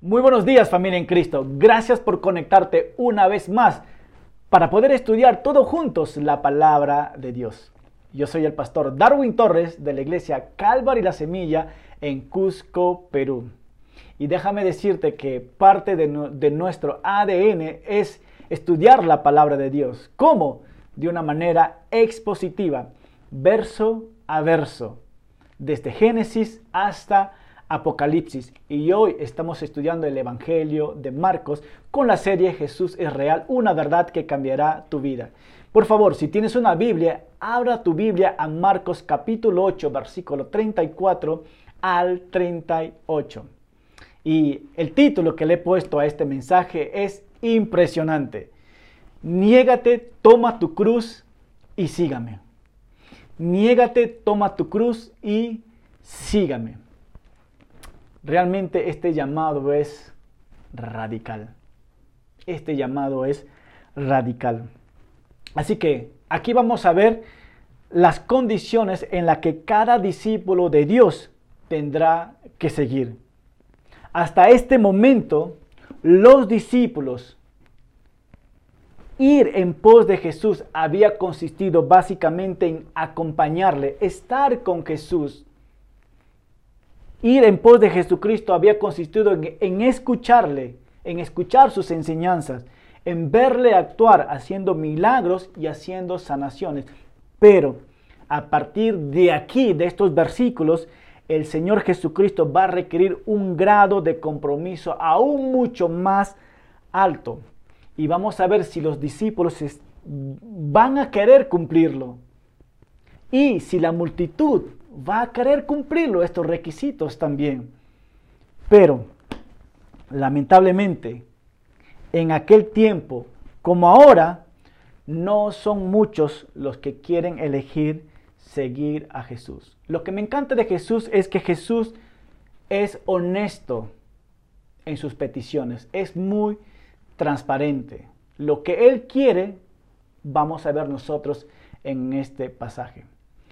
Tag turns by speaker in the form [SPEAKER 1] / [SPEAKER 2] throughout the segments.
[SPEAKER 1] Muy buenos días familia en Cristo. Gracias por conectarte una vez más para poder estudiar todos juntos la palabra de Dios. Yo soy el pastor Darwin Torres de la iglesia Calvary la Semilla en Cusco, Perú. Y déjame decirte que parte de, de nuestro ADN es estudiar la palabra de Dios. ¿Cómo? De una manera expositiva, verso a verso, desde Génesis hasta Apocalipsis y hoy estamos estudiando el Evangelio de Marcos con la serie Jesús es real, una verdad que cambiará tu vida. Por favor, si tienes una Biblia, abra tu Biblia a Marcos capítulo 8, versículo 34 al 38. Y el título que le he puesto a este mensaje es impresionante. Niégate, toma tu cruz y sígame. Niégate, toma tu cruz y sígame. Realmente este llamado es radical. Este llamado es radical. Así que aquí vamos a ver las condiciones en las que cada discípulo de Dios tendrá que seguir. Hasta este momento, los discípulos ir en pos de Jesús había consistido básicamente en acompañarle, estar con Jesús, Ir en pos de Jesucristo había consistido en, escucharle, en escuchar sus enseñanzas, en verle actuar haciendo milagros y haciendo sanaciones. Pero a partir de aquí, de estos versículos, el Señor Jesucristo va a requerir un grado de compromiso aún mucho más alto. Y vamos a ver si los discípulos van a querer cumplirlo. Y si la multitud va a querer cumplirlo, estos requisitos también. Pero, lamentablemente, en aquel tiempo, como ahora, no son muchos los que quieren elegir seguir a Jesús. Lo que me encanta de Jesús es que Jesús es honesto en sus peticiones, es muy transparente. Lo que Él quiere, vamos a ver nosotros en este pasaje.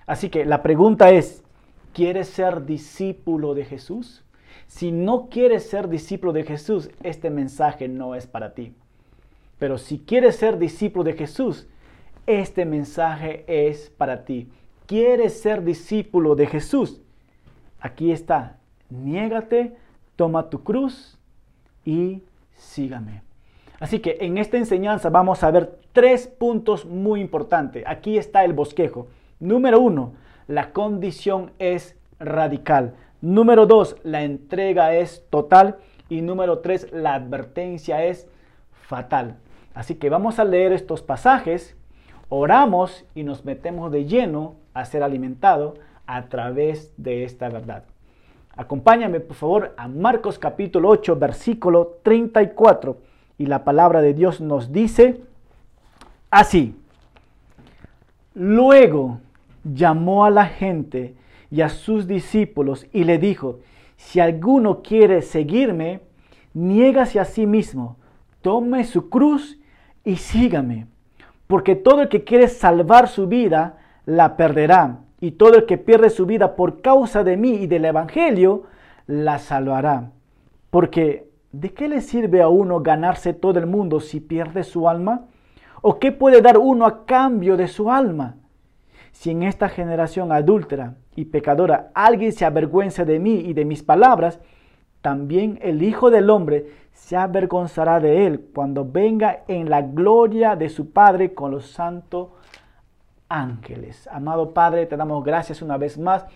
[SPEAKER 1] Así que la pregunta es, ¿quieres ser discípulo de Jesús? Si no quieres ser discípulo de Jesús, este mensaje no es para ti. Pero si quieres ser discípulo de Jesús, este mensaje es para ti. ¿Quieres ser discípulo de Jesús? Aquí está. Niégate, toma tu cruz y sígame. Así que en esta enseñanza vamos a ver tres puntos muy importantes. Aquí está el bosquejo. Número uno, la condición es radical. Número dos, la entrega es total. Y número tres, la advertencia es fatal. Así que vamos a leer estos pasajes, oramos y nos metemos de lleno a ser alimentado a través de esta verdad. Acompáñame por favor a Marcos capítulo 8, versículo 34. Y la palabra de Dios nos dice así. Luego llamó a la gente y a sus discípulos y le dijo, si alguno quiere seguirme, niégase a sí mismo, tome su cruz y sígame. Porque todo el que quiere salvar su vida, la perderá. Y todo el que pierde su vida por causa de mí y del Evangelio, la salvará. Porque, ¿de qué le sirve a uno ganarse todo el mundo si pierde su alma? ¿O qué puede dar uno a cambio de su alma? Si en esta generación adúltera y pecadora alguien se avergüenza de mí y de mis palabras, también el Hijo del Hombre se avergonzará de él cuando venga en la gloria de su Padre con los santos ángeles. Amado Padre, te damos gracias una vez más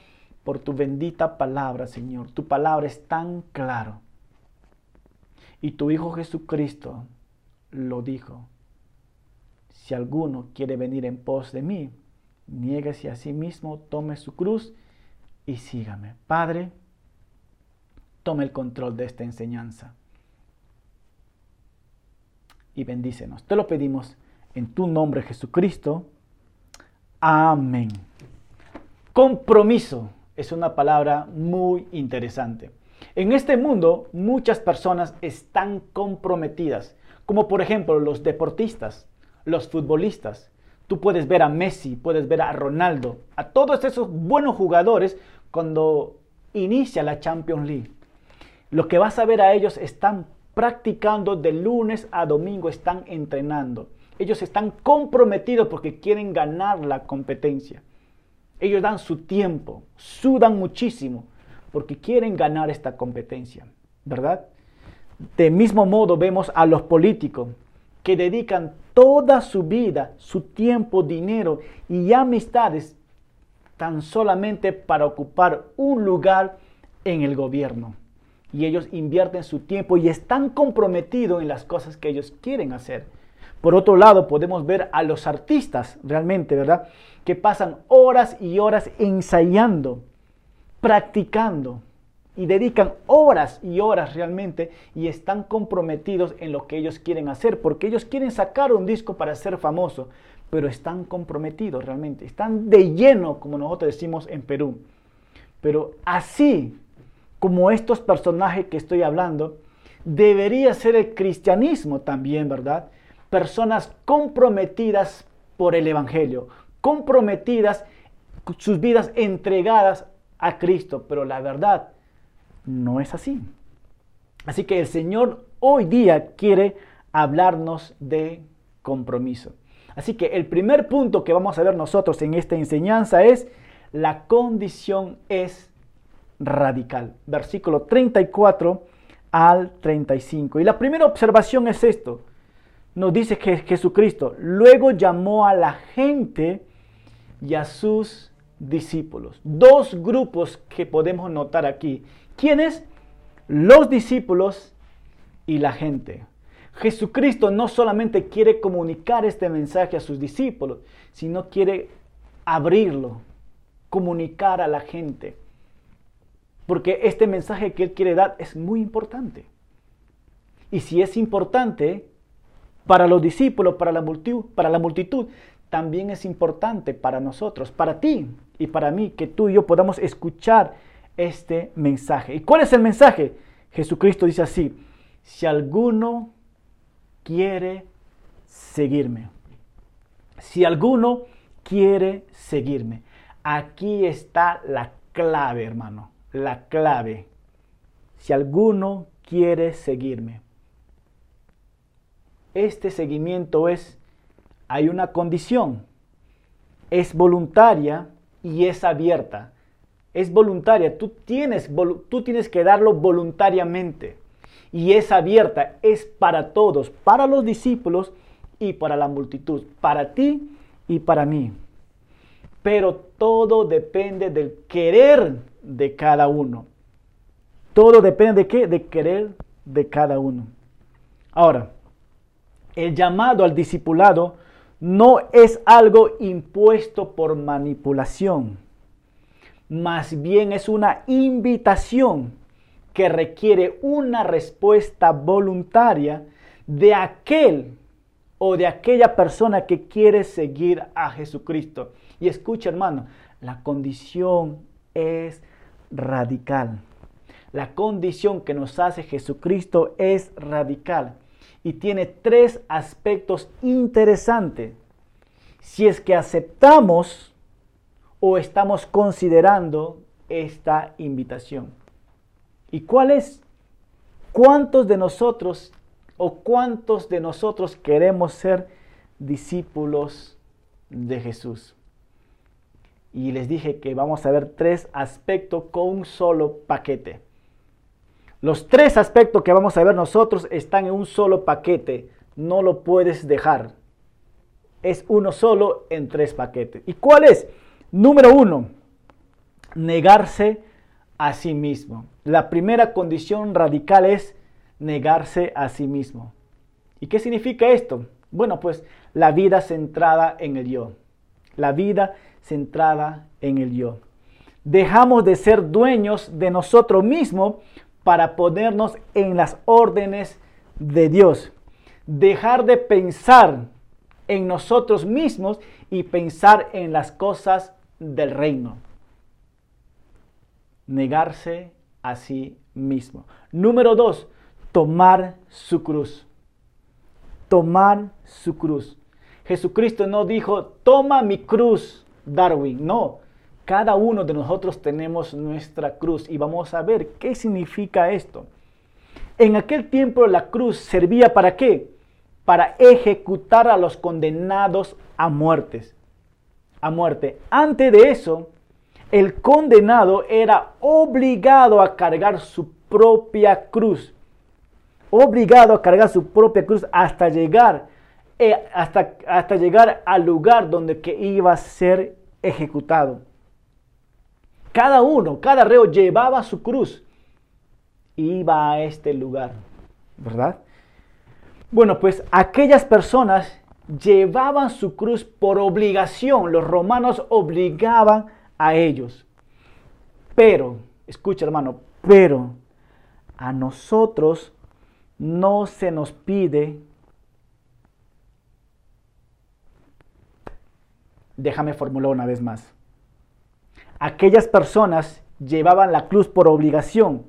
[SPEAKER 1] por tu bendita palabra, Señor. Tu palabra es tan claro. Y tu Hijo Jesucristo lo dijo. Si alguno quiere venir en pos de mí, niéguese a sí mismo, tome su cruz y sígame. Padre, tome el control de esta enseñanza y bendícenos. Te lo pedimos en tu nombre Jesucristo. Amén. Compromiso es una palabra muy interesante. En este mundo muchas personas están comprometidas, como por ejemplo los deportistas, los futbolistas, Tú puedes ver a Messi, puedes ver a Ronaldo, a todos esos buenos jugadores cuando inicia la Champions League. Lo que vas a ver a ellos están practicando de lunes a domingo, están entrenando. Ellos están comprometidos porque quieren ganar la competencia. Ellos dan su tiempo, sudan muchísimo porque quieren ganar esta competencia, ¿verdad? De mismo modo vemos a los políticos que dedican toda su vida, su tiempo, dinero y amistades tan solamente para ocupar un lugar en el gobierno. Y ellos invierten su tiempo y están comprometidos en las cosas que ellos quieren hacer. Por otro lado, podemos ver a los artistas realmente, ¿verdad? Que pasan horas y horas ensayando, practicando y dedican horas y horas realmente y están comprometidos en lo que ellos quieren hacer, porque ellos quieren sacar un disco para ser famoso, pero están comprometidos realmente, están de lleno, como nosotros decimos en Perú. Pero así como estos personajes que estoy hablando, debería ser el cristianismo también, ¿verdad? personas comprometidas por el Evangelio, comprometidas, sus vidas entregadas a Cristo, pero la verdad no es así. Así que el Señor hoy día quiere hablarnos de compromiso. Así que el primer punto que vamos a ver nosotros en esta enseñanza es la condición es radical. Versículo 34 al 35. Y la primera observación es esto nos dice que Jesucristo luego llamó a la gente y a sus discípulos. Dos grupos que podemos notar aquí. ¿Quiénes? Los discípulos y la gente. Jesucristo no solamente quiere comunicar este mensaje a sus discípulos, sino quiere abrirlo, comunicar a la gente. Porque este mensaje que Él quiere dar es muy importante. Y si es importante, para los discípulos, para la, multitud, para la multitud, también es importante para nosotros, para ti y para mí, que tú y yo podamos escuchar este mensaje. ¿Y cuál es el mensaje? Jesucristo dice así, si alguno quiere seguirme, si alguno quiere seguirme, aquí está la clave, hermano, la clave. Si alguno quiere seguirme este seguimiento es, hay una condición, es voluntaria y es abierta. Es voluntaria, tú tienes, tú tienes que darlo voluntariamente. Y es abierta, es para todos, para los discípulos y para la multitud, para ti y para mí. Pero todo depende del querer de cada uno. Todo depende de qué? De querer de cada uno. Ahora, el llamado al discipulado no es algo impuesto por manipulación, más bien es una invitación que requiere una respuesta voluntaria de aquel o de aquella persona que quiere seguir a Jesucristo. Y escucha hermano, la condición es radical. La condición que nos hace Jesucristo es radical y tiene tres aspectos interesantes. Si es que aceptamos o estamos considerando esta invitación. ¿Y cuál es? ¿Cuántos de nosotros o cuántos de nosotros queremos ser discípulos de Jesús? Y les dije que vamos a ver tres aspectos con un solo paquete. Los tres aspectos que vamos a ver nosotros están en un solo paquete. No lo puedes dejar. Es uno solo en tres paquetes. ¿Y cuál es? Número uno, negarse a sí mismo. La primera condición radical es negarse a sí mismo. ¿Y qué significa esto? Bueno, pues la vida centrada en el yo. La vida centrada en el yo. Dejamos de ser dueños de nosotros mismos para ponernos en las órdenes de Dios. Dejar de pensar en nosotros mismos y pensar en las cosas del reino. Negarse a sí mismo. Número dos, tomar su cruz. Tomar su cruz. Jesucristo no dijo, toma mi cruz, Darwin. No, cada uno de nosotros tenemos nuestra cruz y vamos a ver qué significa esto. En aquel tiempo la cruz servía para qué? Para ejecutar a los condenados a muertes. A muerte. Antes de eso, el condenado era obligado a cargar su propia cruz. Obligado a cargar su propia cruz hasta llegar, eh, hasta, llegar al lugar donde que iba a ser ejecutado. Cada uno, cada reo llevaba su cruz y iba a este lugar, ¿verdad? Bueno, pues aquellas personas llevaban su cruz por obligación, los romanos obligaban a ellos. Pero, escucha hermano, pero a nosotros no se nos pide, déjame formular una vez más, aquellas personas llevaban la cruz por obligación,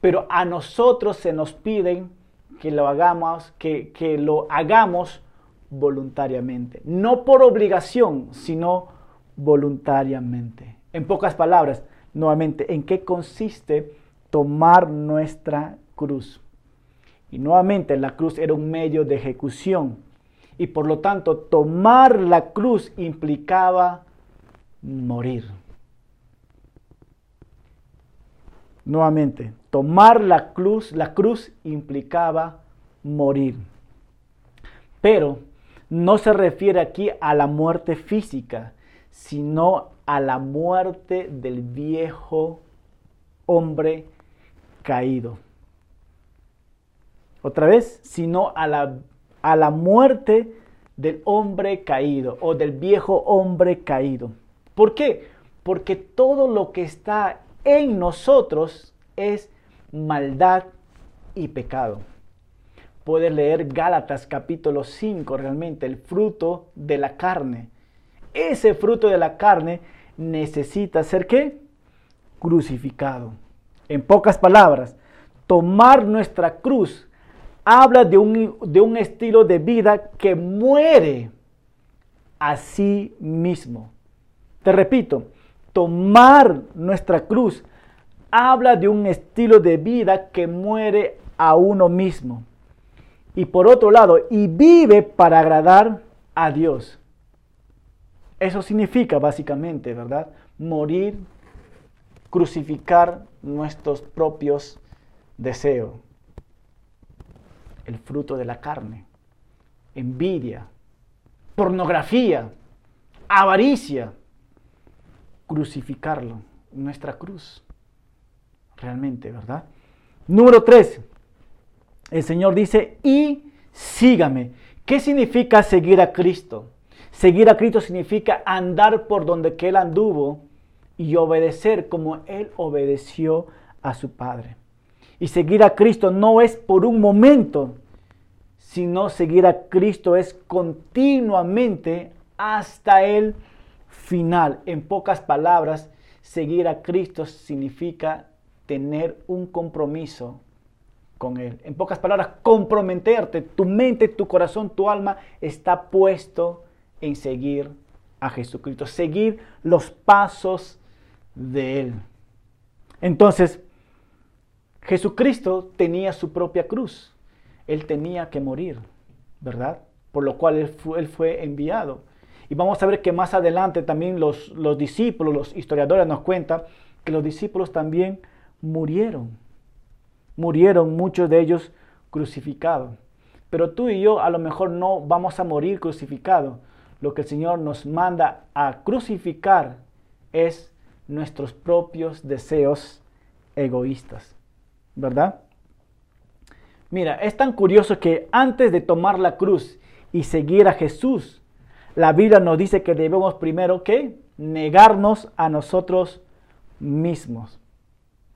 [SPEAKER 1] pero a nosotros se nos piden que lo hagamos, que, que lo hagamos voluntariamente, no por obligación, sino voluntariamente. En pocas palabras, nuevamente, ¿en qué consiste tomar nuestra cruz? Y nuevamente la cruz era un medio de ejecución. Y por lo tanto, tomar la cruz implicaba morir. Nuevamente, tomar la cruz, la cruz implicaba morir. Pero no se refiere aquí a la muerte física, sino a la muerte del viejo hombre caído. Otra vez, sino a la, a la muerte del hombre caído o del viejo hombre caído. ¿Por qué? Porque todo lo que está en nosotros es maldad y pecado. Puedes leer Gálatas capítulo 5 realmente, el fruto de la carne. Ese fruto de la carne necesita ser qué? Crucificado. En pocas palabras, tomar nuestra cruz habla de un, de un estilo de vida que muere a sí mismo. Te repito, tomar nuestra cruz habla de un estilo de vida que muere a uno mismo. Y por otro lado, y vive para agradar a Dios. Eso significa básicamente, ¿verdad? Morir, crucificar nuestros propios deseos. El fruto de la carne, envidia, pornografía, avaricia, crucificarlo, nuestra cruz. Realmente, ¿verdad? Número tres, el Señor dice, y sígame. ¿Qué significa seguir a Cristo? Seguir a Cristo significa andar por donde Él anduvo y obedecer como Él obedeció a su Padre. Y seguir a Cristo no es por un momento, sino seguir a Cristo es continuamente hasta el final. En pocas palabras, seguir a Cristo significa tener un compromiso con Él. En pocas palabras, comprometerte. Tu mente, tu corazón, tu alma está puesto en seguir a Jesucristo, seguir los pasos de Él. Entonces, Jesucristo tenía su propia cruz. Él tenía que morir, ¿verdad? Por lo cual Él fue, él fue enviado. Y vamos a ver que más adelante también los, los discípulos, los historiadores nos cuentan que los discípulos también murieron. Murieron muchos de ellos crucificados. Pero tú y yo a lo mejor no vamos a morir crucificados, lo que el Señor nos manda a crucificar es nuestros propios deseos egoístas, ¿verdad? Mira, es tan curioso que antes de tomar la cruz y seguir a Jesús, la Biblia nos dice que debemos primero que negarnos a nosotros mismos,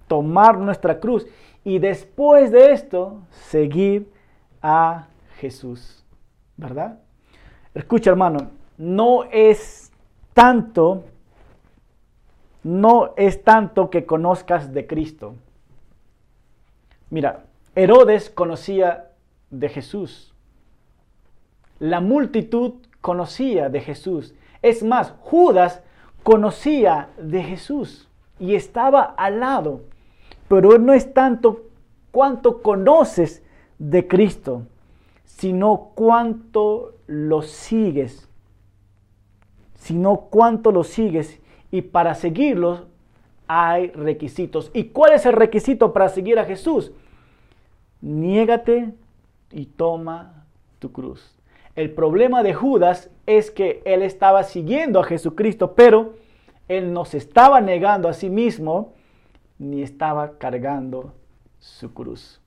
[SPEAKER 1] tomar nuestra cruz y después de esto seguir a Jesús, ¿verdad? Escucha hermano, no es tanto, no es tanto que conozcas de Cristo. Mira, Herodes conocía de Jesús. La multitud conocía de Jesús. Es más, Judas conocía de Jesús y estaba al lado. Pero no es tanto cuánto conoces de Cristo, sino cuánto lo sigues. Sino cuánto lo sigues. Y para seguirlo hay requisitos. ¿Y cuál es el requisito para seguir a Jesús? Niégate y toma tu cruz. El problema de Judas es que él estaba siguiendo a Jesucristo, pero él no se estaba negando a sí mismo ni estaba cargando su cruz.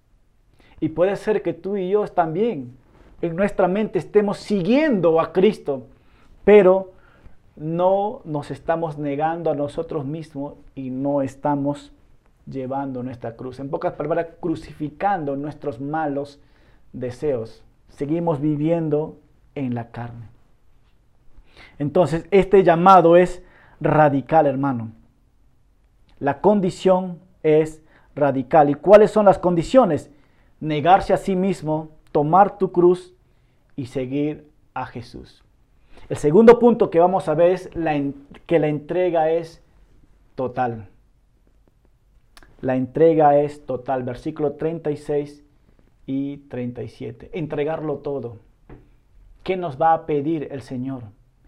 [SPEAKER 1] Y puede ser que tú y yo también en nuestra mente estemos siguiendo a Cristo, pero no nos estamos negando a nosotros mismos y no estamos llevando nuestra cruz. En pocas palabras, crucificando nuestros malos deseos. Seguimos viviendo en la carne. Entonces, este llamado es radical, hermano. La condición es radical. ¿Y cuáles son las condiciones? Negarse a sí mismo, tomar tu cruz y seguir a Jesús. El segundo punto que vamos a ver es que la entrega es total. La entrega es total. Versículo 36 y 37. Entregarlo todo. ¿Qué nos va a pedir el Señor?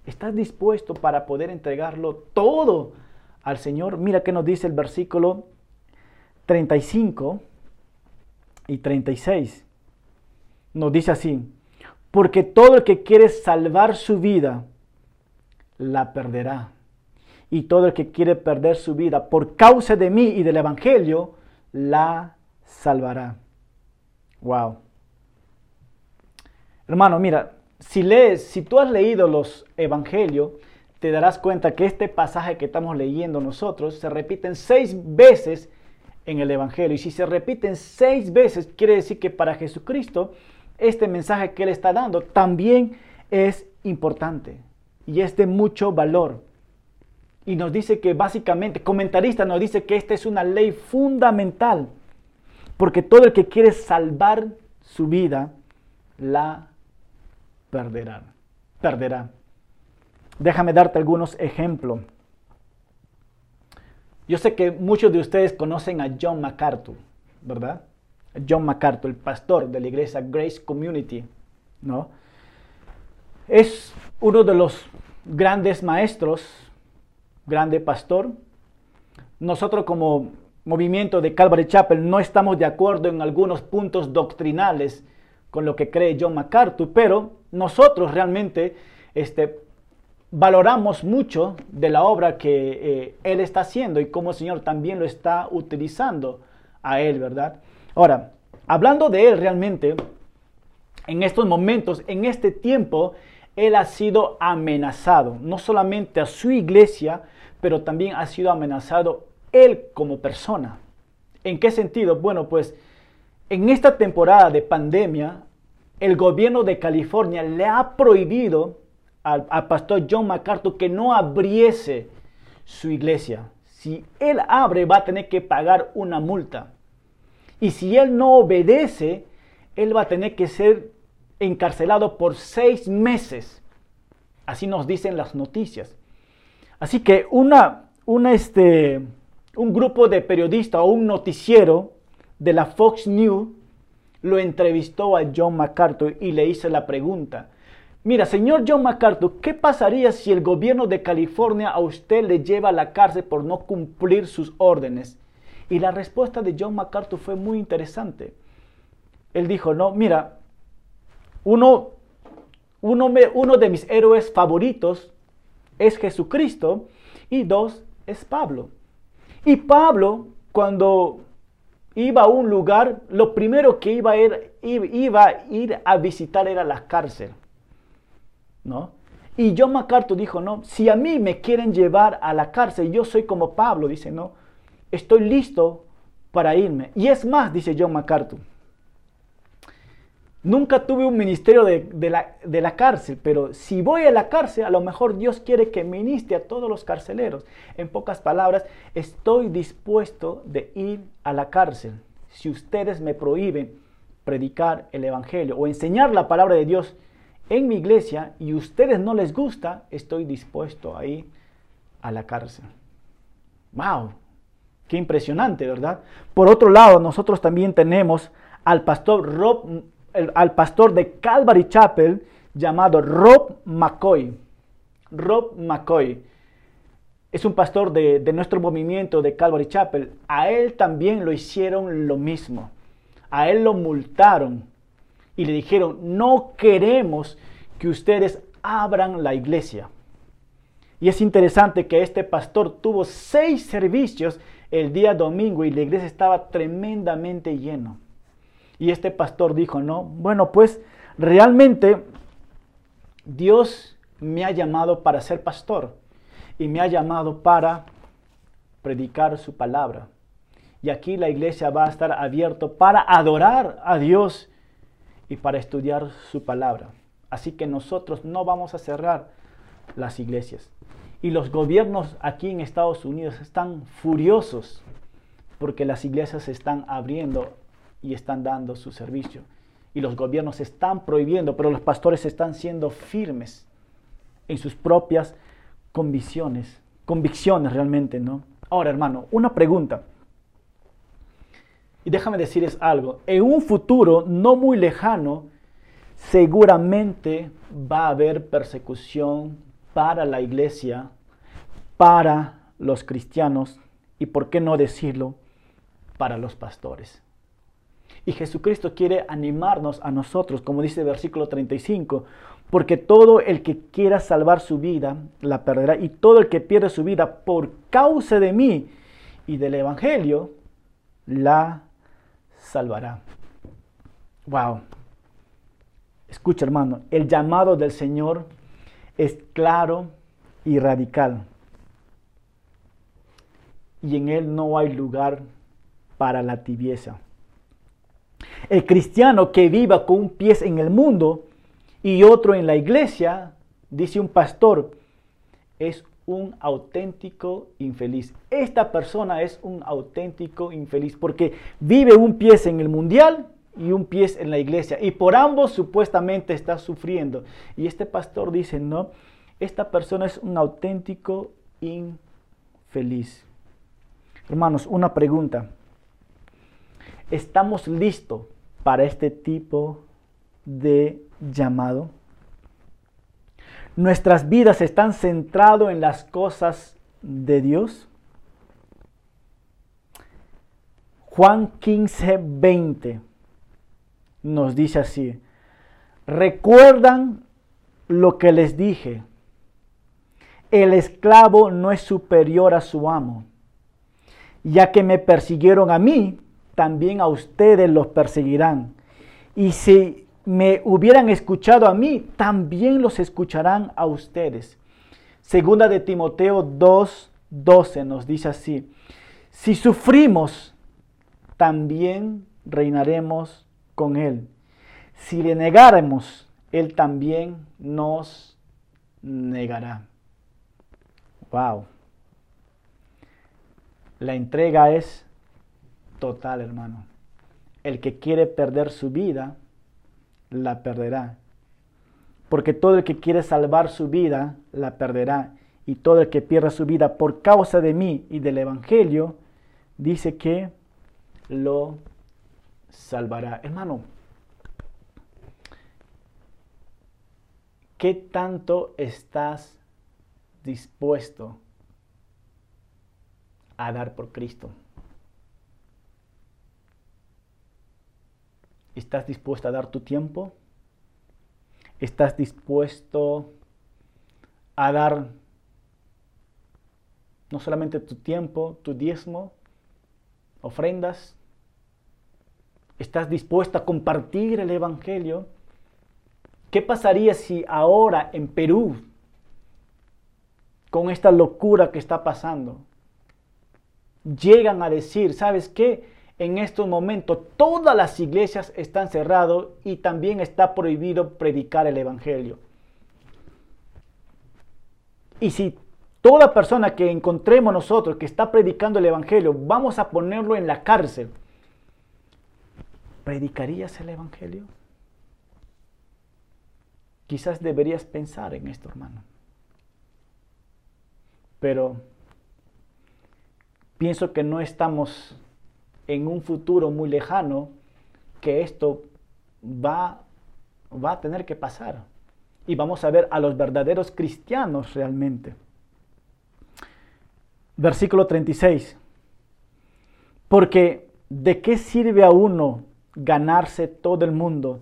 [SPEAKER 1] ¿Estás dispuesto para poder entregarlo todo al Señor? Mira qué nos dice el versículo 35 y 36. Nos dice así, porque todo el que quiere salvar su vida, la perderá. Y todo el que quiere perder su vida por causa de mí y del Evangelio, la salvará. Wow. Hermano, mira, si lees, si tú has leído los evangelios, te darás cuenta que este pasaje que estamos leyendo nosotros se repiten seis veces en el evangelio. Y si se repiten seis veces, quiere decir que para Jesucristo este mensaje que él está dando también es importante y es de mucho valor. Y nos dice que básicamente, comentarista nos dice que esta es una ley fundamental porque todo el que quiere salvar su vida, la perderá. Perderá. Déjame darte algunos ejemplos. Yo sé que muchos de ustedes conocen a John MacArthur, ¿verdad? John MacArthur, el pastor de la iglesia Grace Community, ¿no? Es uno de los grandes maestros, grande pastor. Nosotros como movimiento de Calvary Chapel no estamos de acuerdo en algunos puntos doctrinales con lo que cree John MacArthur, pero nosotros realmente este, valoramos mucho de la obra que eh, él está haciendo y cómo el Señor también lo está utilizando a él, ¿verdad? Ahora, hablando de él realmente, en estos momentos, en este tiempo, él ha sido amenazado, no solamente a su iglesia, pero también ha sido amenazado él como persona. ¿En qué sentido? Bueno, pues en esta temporada de pandemia, el gobierno de California le ha prohibido al, pastor John MacArthur que no abriese su iglesia. Si él abre, va a tener que pagar una multa. Y si él no obedece, él va a tener que ser encarcelado por seis meses. Así nos dicen las noticias. Así que una, este, un grupo de periodistas o un noticiero de la Fox News lo entrevistó a John MacArthur y le hizo la pregunta. Mira, señor John MacArthur, ¿qué pasaría si el gobierno de California a usted le lleva a la cárcel por no cumplir sus órdenes? Y la respuesta de John MacArthur fue muy interesante. Él dijo, no, mira, uno, uno, de mis héroes favoritos es Jesucristo y dos es Pablo. Y Pablo, cuando iba a un lugar, lo primero que iba iba a, ir a visitar era la cárcel. ¿No? Y John MacArthur dijo, no, si a mí me quieren llevar a la cárcel, yo soy como Pablo, dice, no, estoy listo para irme. Y es más, dice John MacArthur, Nunca tuve un ministerio de, la, cárcel, pero si voy a la cárcel, a lo mejor Dios quiere que ministre a todos los carceleros. En pocas palabras, estoy dispuesto de ir a la cárcel. Si ustedes me prohíben predicar el Evangelio o enseñar la palabra de Dios en mi iglesia y ustedes no les gusta, estoy dispuesto a ir a la cárcel. ¡Wow! Qué impresionante, ¿verdad? Por otro lado, nosotros también tenemos al pastor Rob, al pastor de Calvary Chapel llamado Rob McCoy. Rob McCoy es un pastor de, nuestro movimiento de Calvary Chapel. A él también lo hicieron lo mismo. A él lo multaron y le dijeron, no queremos que ustedes abran la iglesia. Y es interesante que este pastor tuvo seis servicios el día domingo y la iglesia estaba tremendamente lleno. Y este pastor dijo, no, bueno, pues realmente Dios me ha llamado para ser pastor y me ha llamado para predicar su palabra. Y aquí la iglesia va a estar abierto para adorar a Dios y para estudiar su palabra. Así que nosotros no vamos a cerrar las iglesias. Y los gobiernos aquí en Estados Unidos están furiosos porque las iglesias se están abriendo y están dando su servicio. Y los gobiernos están prohibiendo, pero los pastores están siendo firmes en sus propias convicciones, convicciones realmente, ¿no? Ahora, hermano, una pregunta. Déjame decirles algo. En un futuro no muy lejano, seguramente va a haber persecución para la iglesia, para los cristianos y, por qué no decirlo, para los pastores. Y Jesucristo quiere animarnos a nosotros, como dice el versículo 35, porque todo el que quiera salvar su vida la perderá, y todo el que pierde su vida por causa de mí y del Evangelio, la salvará. Wow. Escucha hermano, el llamado del Señor es claro y radical. Y en él no hay lugar para la tibieza. El cristiano que viva con un pie en el mundo y otro en la iglesia, dice un pastor, es un auténtico infeliz. Esta persona es un auténtico infeliz porque vive un pie en el mundial y un pie en la iglesia. Y por ambos supuestamente está sufriendo. Y este pastor dice, no, esta persona es un auténtico infeliz. Hermanos, una pregunta. ¿Estamos listos para este tipo de llamado? ¿Nuestras vidas están centradas en las cosas de Dios? Juan 15, 20 nos dice así, recuerdan lo que les dije, el esclavo no es superior a su amo, ya que me persiguieron a mí, también a ustedes los perseguirán. Y si me hubieran escuchado a mí, también los escucharán a ustedes. Segunda de Timoteo 2, 12 nos dice así, si sufrimos, también reinaremos con Él. Si le negáramos, Él también nos negará. Wow. La entrega es total, hermano. El que quiere perder su vida, la perderá. Porque todo el que quiere salvar su vida, la perderá. Y todo el que pierda su vida por causa de mí y del Evangelio, dice que lo salvará. Hermano, ¿qué tanto estás dispuesto a dar por Cristo? ¿Estás dispuesto a dar tu tiempo? ¿Estás dispuesto a dar no solamente tu tiempo, tu diezmo, ofrendas? ¿Estás dispuesto a compartir el Evangelio? ¿Qué pasaría si ahora en Perú, con esta locura que está pasando, llegan a decir, ¿sabes qué? En estos momentos todas las iglesias están cerradas y también está prohibido predicar el Evangelio. Y si toda persona que encontremos nosotros que está predicando el Evangelio, vamos a ponerlo en la cárcel, ¿predicarías el Evangelio? Quizás deberías pensar en esto, hermano. Pero pienso que no estamos en un futuro muy lejano que esto va, va a tener que pasar. Y vamos a ver a los verdaderos cristianos realmente. Versículo 36. Porque ¿de qué sirve a uno ganarse todo el mundo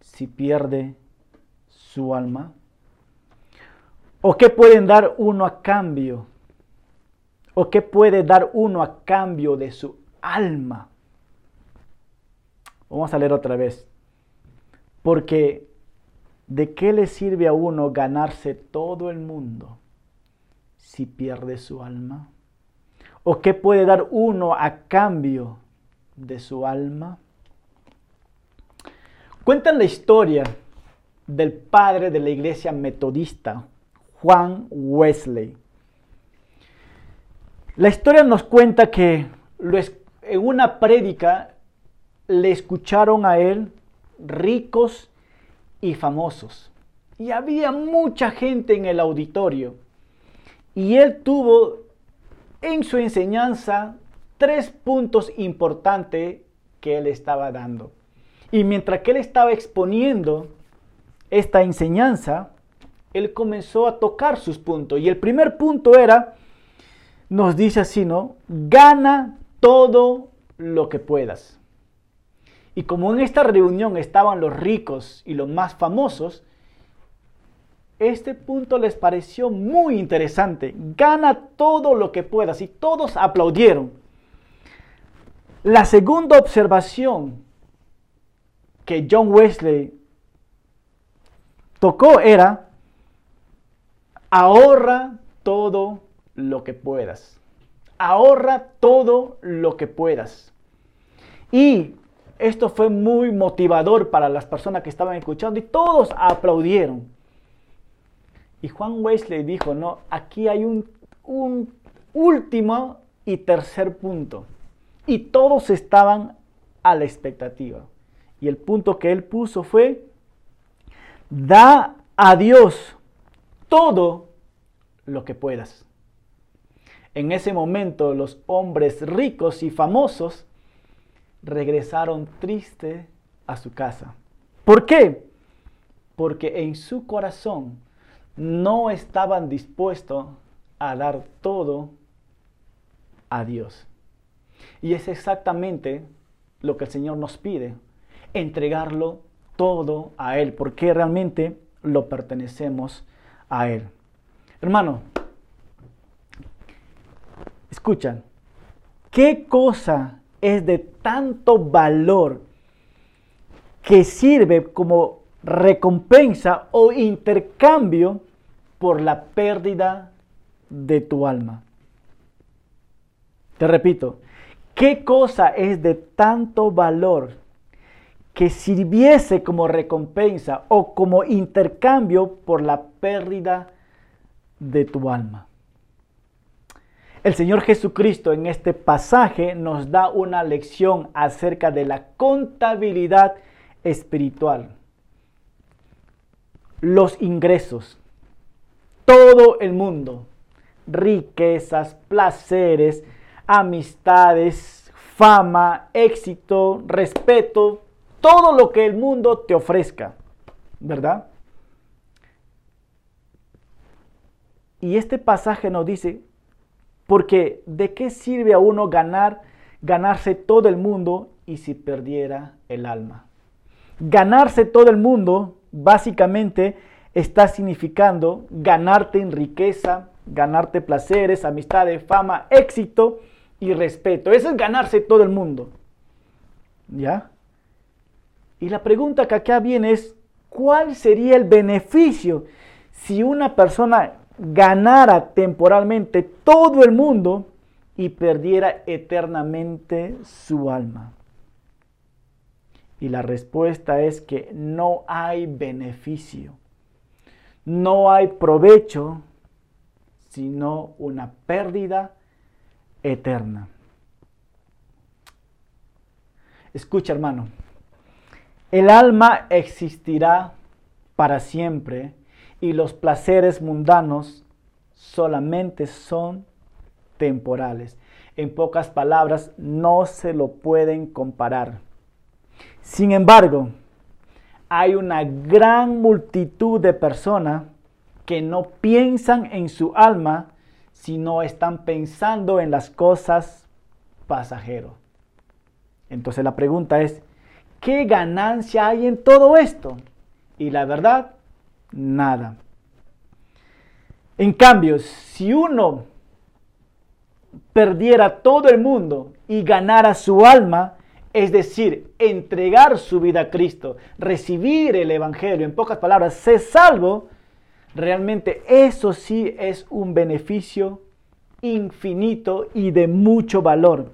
[SPEAKER 1] si pierde su alma? ¿O qué pueden dar uno a cambio? ¿O qué puede dar uno a cambio de su alma? Vamos a leer otra vez. Porque ¿de qué le sirve a uno ganarse todo el mundo si pierde su alma? ¿O qué puede dar uno a cambio de su alma? Cuentan la historia del padre de la iglesia metodista, Juan Wesley. La historia nos cuenta que en una prédica le escucharon a él ricos y famosos. Y había mucha gente en el auditorio. Y él tuvo en su enseñanza tres puntos importantes que él estaba dando. Y mientras que él estaba exponiendo esta enseñanza, él comenzó a tocar sus puntos. Y el primer punto era, nos dice así, ¿no? Gana todo lo que puedas. Y como en esta reunión estaban los ricos y los más famosos, este punto les pareció muy interesante. Gana todo lo que puedas. Y todos aplaudieron. La segunda observación que John Wesley tocó era, ahorra todo lo que puedas. Ahorra todo lo que puedas. Y esto fue muy motivador para las personas que estaban escuchando y todos aplaudieron. Y Juan Wesley dijo, no, aquí hay un, un último y tercer punto. Y todos estaban a la expectativa. Y el punto que él puso fue, da a Dios todo lo que puedas. En ese momento los hombres ricos y famosos regresaron tristes a su casa. ¿Por qué? Porque en su corazón no estaban dispuestos a dar todo a Dios. Y es exactamente lo que el Señor nos pide, entregarlo todo a Él, porque realmente lo pertenecemos a Él. Hermano, escuchan, ¿qué cosa es de tanto valor que sirve como recompensa o intercambio por la pérdida de tu alma. Te repito, ¿qué cosa es de tanto valor que sirviese como recompensa o como intercambio por la pérdida de tu alma? El Señor Jesucristo en este pasaje nos da una lección acerca de la contabilidad espiritual. Los ingresos. Todo el mundo. Riquezas, placeres, amistades, fama, éxito, respeto. Todo lo que el mundo te ofrezca. ¿Verdad? Y este pasaje nos dice, porque ¿de qué sirve a uno ganar, ganarse todo el mundo y si perdiera el alma? Ganarse todo el mundo básicamente está significando ganarte en riqueza, ganarte placeres, amistades, fama, éxito y respeto. Eso es ganarse todo el mundo. ¿Ya? Y la pregunta que acá viene es, ¿cuál sería el beneficio si una persona ganara temporalmente todo el mundo y perdiera eternamente su alma? Y la respuesta es que no hay beneficio, no hay provecho, sino una pérdida eterna. Escucha hermano, el alma existirá para siempre y los placeres mundanos solamente son temporales. En pocas palabras, no se lo pueden comparar. Sin embargo, hay una gran multitud de personas que no piensan en su alma, sino están pensando en las cosas pasajeras. Entonces la pregunta es, ¿qué ganancia hay en todo esto? Y la verdad, nada. En cambio, si uno perdiera todo el mundo y ganara su alma, es decir, entregar su vida a Cristo, recibir el Evangelio, en pocas palabras, ser salvo, realmente eso sí es un beneficio infinito y de mucho valor.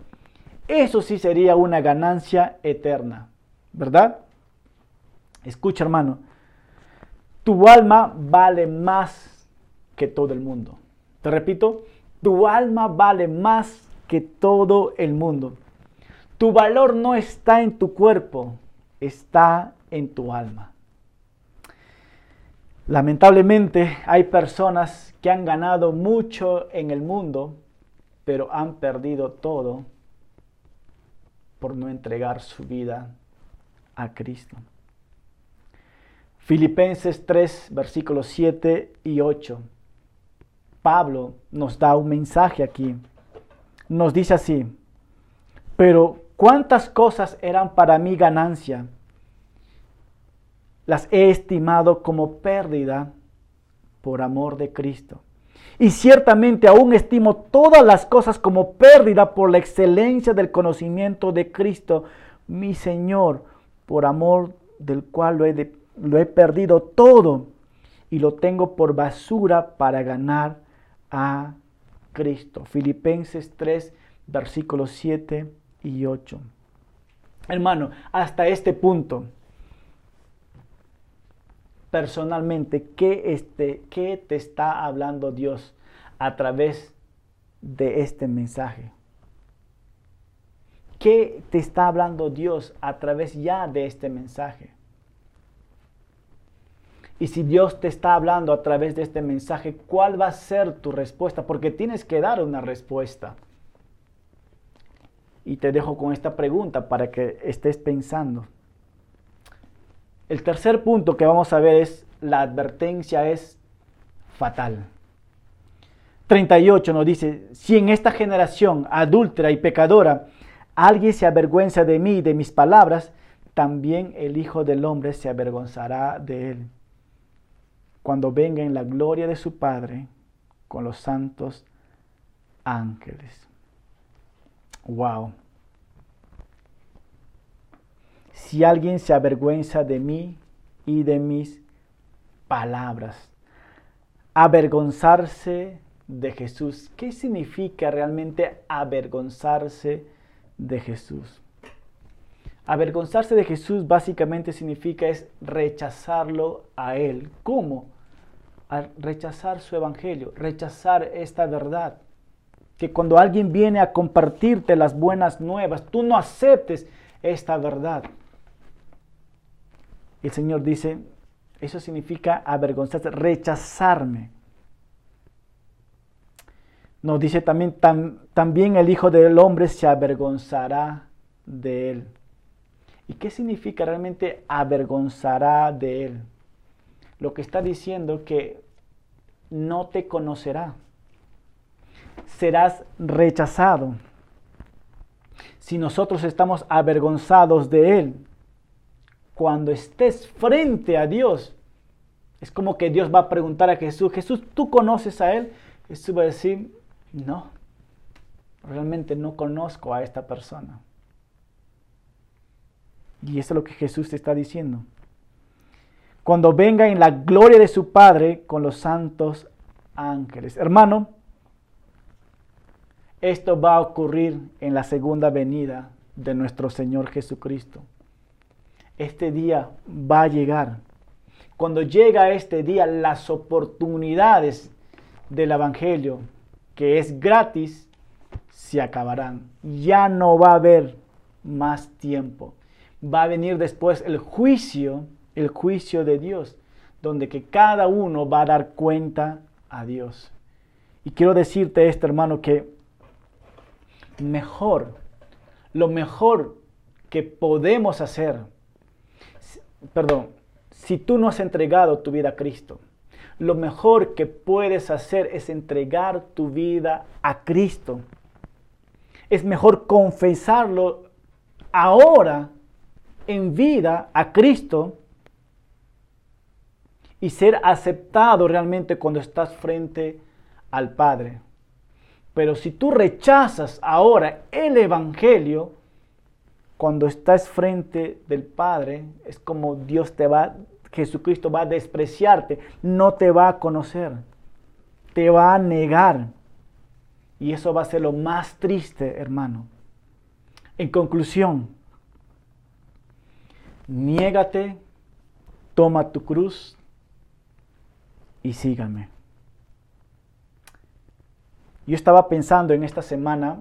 [SPEAKER 1] Eso sí sería una ganancia eterna, ¿verdad? Escucha hermano, tu alma vale más que todo el mundo. Te repito, tu alma vale más que todo el mundo. Tu valor no está en tu cuerpo, está en tu alma. Lamentablemente hay personas que han ganado mucho en el mundo, pero han perdido todo por no entregar su vida a Cristo. Filipenses 3, versículos 7 y 8. Pablo nos da un mensaje aquí. Nos dice así, pero cuántas cosas eran para mí ganancia, las he estimado como pérdida por amor de Cristo. Y ciertamente aún estimo todas las cosas como pérdida por la excelencia del conocimiento de Cristo, mi Señor, por amor del cual lo he, lo he perdido todo y lo tengo por basura para ganar a Cristo. Filipenses 3, versículos 7 y 8. Hermano, hasta este punto, personalmente, ¿qué, este, ¿qué te está hablando Dios a través de este mensaje? ¿Qué te está hablando Dios a través ya de este mensaje? Y si Dios te está hablando a través de este mensaje, ¿cuál va a ser tu respuesta? Porque tienes que dar una respuesta. Y te dejo con esta pregunta para que estés pensando. El tercer punto que vamos a ver es la advertencia es fatal. 38 nos dice, si en esta generación adúltera y pecadora alguien se avergüenza de mí y de mis palabras, también el Hijo del Hombre se avergonzará de él cuando venga en la gloria de su Padre con los santos ángeles. Wow. Si alguien se avergüenza de mí y de mis palabras, avergonzarse de Jesús. ¿Qué significa realmente avergonzarse de Jesús? Avergonzarse de Jesús básicamente significa es rechazarlo a Él. ¿Cómo? Rechazar su evangelio, rechazar esta verdad. Que cuando alguien viene a compartirte las buenas nuevas, tú no aceptes esta verdad. El Señor dice, eso significa avergonzarse, rechazarme. Nos dice también, también el Hijo del Hombre se avergonzará de él. ¿Y qué significa realmente avergonzará de él? Lo que está diciendo que no te conocerá. Serás rechazado. Si nosotros estamos avergonzados de Él, cuando estés frente a Dios, es como que Dios va a preguntar a Jesús, Jesús, ¿tú conoces a Él? Jesús va a decir, no, realmente no conozco a esta persona. Y eso es lo que Jesús te está diciendo cuando venga en la gloria de su Padre con los santos ángeles. Hermano, esto va a ocurrir en la segunda venida de nuestro Señor Jesucristo. Este día va a llegar. Cuando llega este día, las oportunidades del Evangelio, que es gratis, se acabarán. Ya no va a haber más tiempo. Va a venir después el juicio el juicio de Dios, donde que cada uno va a dar cuenta a Dios. Y quiero decirte esto, hermano, que mejor, lo mejor que podemos hacer, perdón, si tú no has entregado tu vida a Cristo, lo mejor que puedes hacer es entregar tu vida a Cristo. Es mejor confesarlo ahora en vida a Cristo y ser aceptado realmente cuando estás frente al Padre. Pero si tú rechazas ahora el Evangelio, cuando estás frente del Padre, es como Dios te va, Jesucristo va a despreciarte, no te va a conocer, te va a negar. Y eso va a ser lo más triste, hermano. En conclusión, niégate, toma tu cruz y sígame. Yo estaba pensando en esta semana,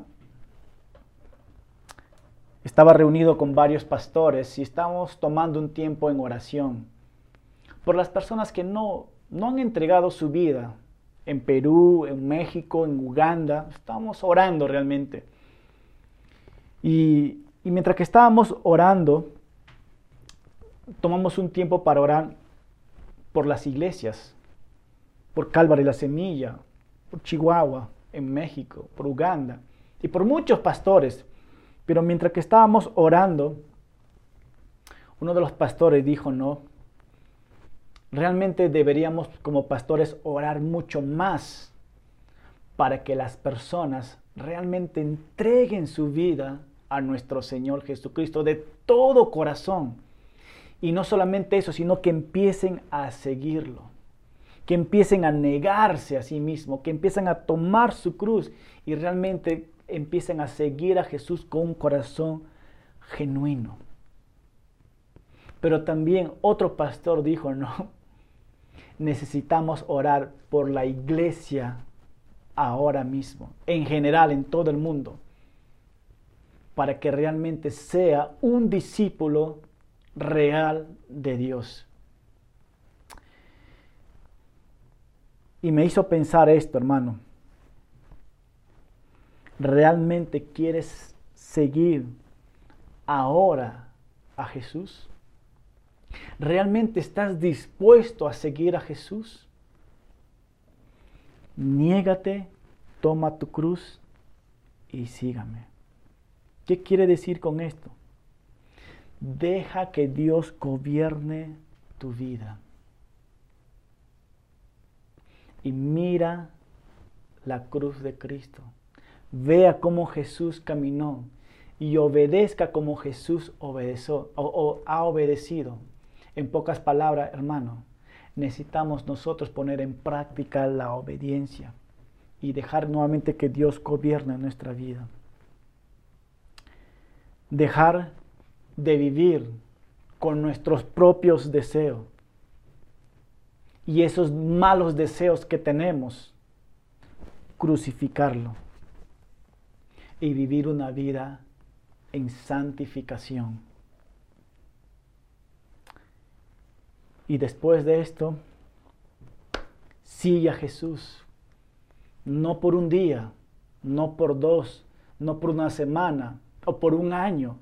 [SPEAKER 1] estaba reunido con varios pastores y estamos tomando un tiempo en oración por las personas que no, no han entregado su vida en Perú, en México, en Uganda. Estamos orando realmente. Y, y mientras que estábamos orando, tomamos un tiempo para orar por las iglesias, por Calvary la Semilla, por Chihuahua, en México, por Uganda y por muchos pastores. Pero mientras que estábamos orando, uno de los pastores dijo, no, realmente deberíamos como pastores orar mucho más para que las personas realmente entreguen su vida a nuestro Señor Jesucristo de todo corazón. Y no solamente eso, sino que empiecen a seguirlo, que empiecen a negarse a sí mismos, que empiecen a tomar su cruz y realmente empiecen a seguir a Jesús con un corazón genuino. Pero también otro pastor dijo, no, necesitamos orar por la iglesia ahora mismo, en general, en todo el mundo, para que realmente sea un discípulo real de Dios. Y me hizo pensar esto, hermano. ¿Realmente quieres seguir ahora a Jesús? ¿Realmente estás dispuesto a seguir a Jesús? Niégate, toma tu cruz y sígame. ¿Qué quiere decir con esto? Deja que Dios gobierne tu vida. Y mira la cruz de Cristo. Vea cómo Jesús caminó y obedezca como Jesús obedeció, o, ha obedecido. En pocas palabras, hermano, necesitamos nosotros poner en práctica la obediencia y dejar nuevamente que Dios gobierne nuestra vida. Dejar de vivir con nuestros propios deseos y esos malos deseos que tenemos, crucificarlo y vivir una vida en santificación. Y después de esto, sigue a Jesús. No por un día, no por dos, no por una semana o por un año,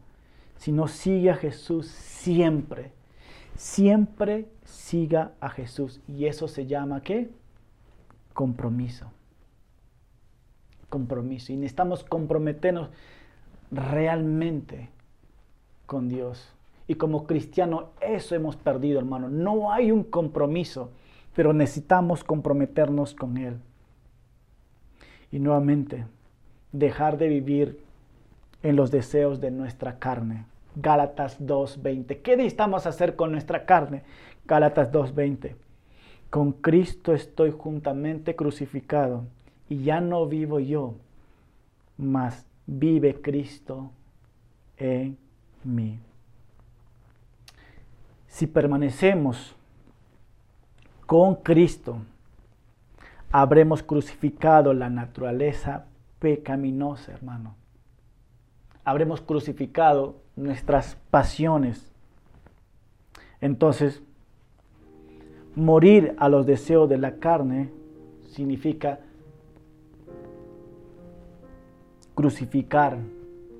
[SPEAKER 1] sino sigue a Jesús siempre. Siempre siga a Jesús. Y eso se llama qué? Compromiso. Compromiso. Y necesitamos comprometernos realmente con Dios. Y como cristiano eso hemos perdido, hermano. No hay un compromiso, pero necesitamos comprometernos con Él. Y nuevamente, dejar de vivir en los deseos de nuestra carne. Gálatas 2.20. ¿Qué necesitamos hacer con nuestra carne? Gálatas 2.20. Con Cristo estoy juntamente crucificado y ya no vivo yo, mas vive Cristo en mí. Si permanecemos con Cristo, habremos crucificado la naturaleza pecaminosa, hermano. Habremos crucificado nuestras pasiones. Entonces, morir a los deseos de la carne significa crucificar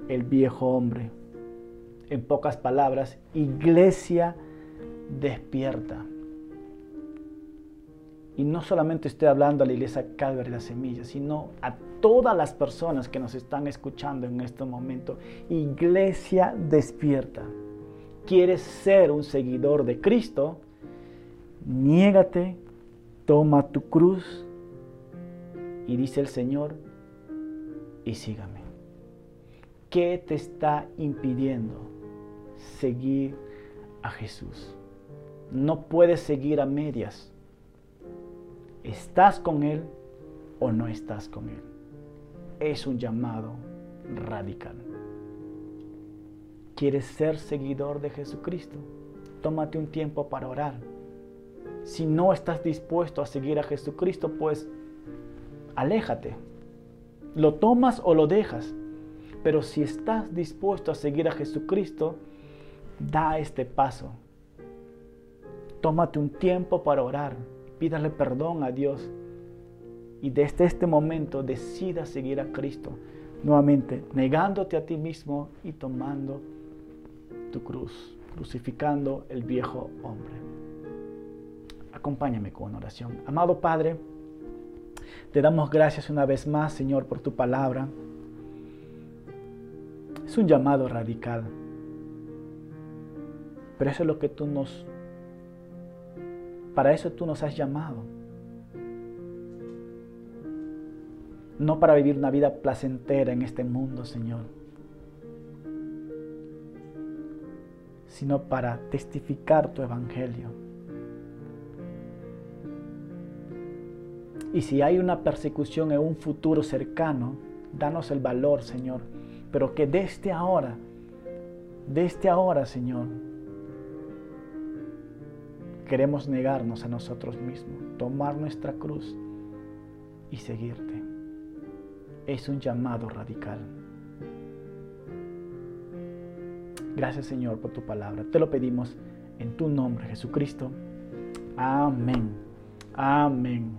[SPEAKER 1] el viejo hombre. En pocas palabras, iglesia despierta. Y no solamente estoy hablando a la iglesia Calvary de la Semilla, sino a todas las personas que nos están escuchando en este momento. Iglesia despierta. ¿Quieres ser un seguidor de Cristo? Niégate, toma tu cruz y dice el Señor, y sígame. ¿Qué te está impidiendo seguir a Jesús? No puedes seguir a medias. ¿Estás con Él o no estás con Él? Es un llamado radical. ¿Quieres ser seguidor de Jesucristo? Tómate un tiempo para orar. Si no estás dispuesto a seguir a Jesucristo, pues aléjate. Lo tomas o lo dejas. Pero si estás dispuesto a seguir a Jesucristo, da este paso. Tómate un tiempo para orar. Pídale perdón a Dios. Y desde este momento decida seguir a Cristo. Nuevamente, negándote a ti mismo y tomando tu cruz, crucificando el viejo hombre. Acompáñame con oración. Amado Padre, te damos gracias una vez más, Señor, por tu palabra. Es un llamado radical. Pero eso es lo que tú nos... Para eso tú nos has llamado. No para vivir una vida placentera en este mundo, Señor. Sino para testificar tu evangelio. Y si hay una persecución en un futuro cercano, danos el valor, Señor, pero que desde ahora, desde ahora, Señor, queremos negarnos a nosotros mismos, tomar nuestra cruz y seguirte. Es un llamado radical. Gracias Señor por tu palabra. Te lo pedimos en tu nombre, Jesucristo. Amén. Amén.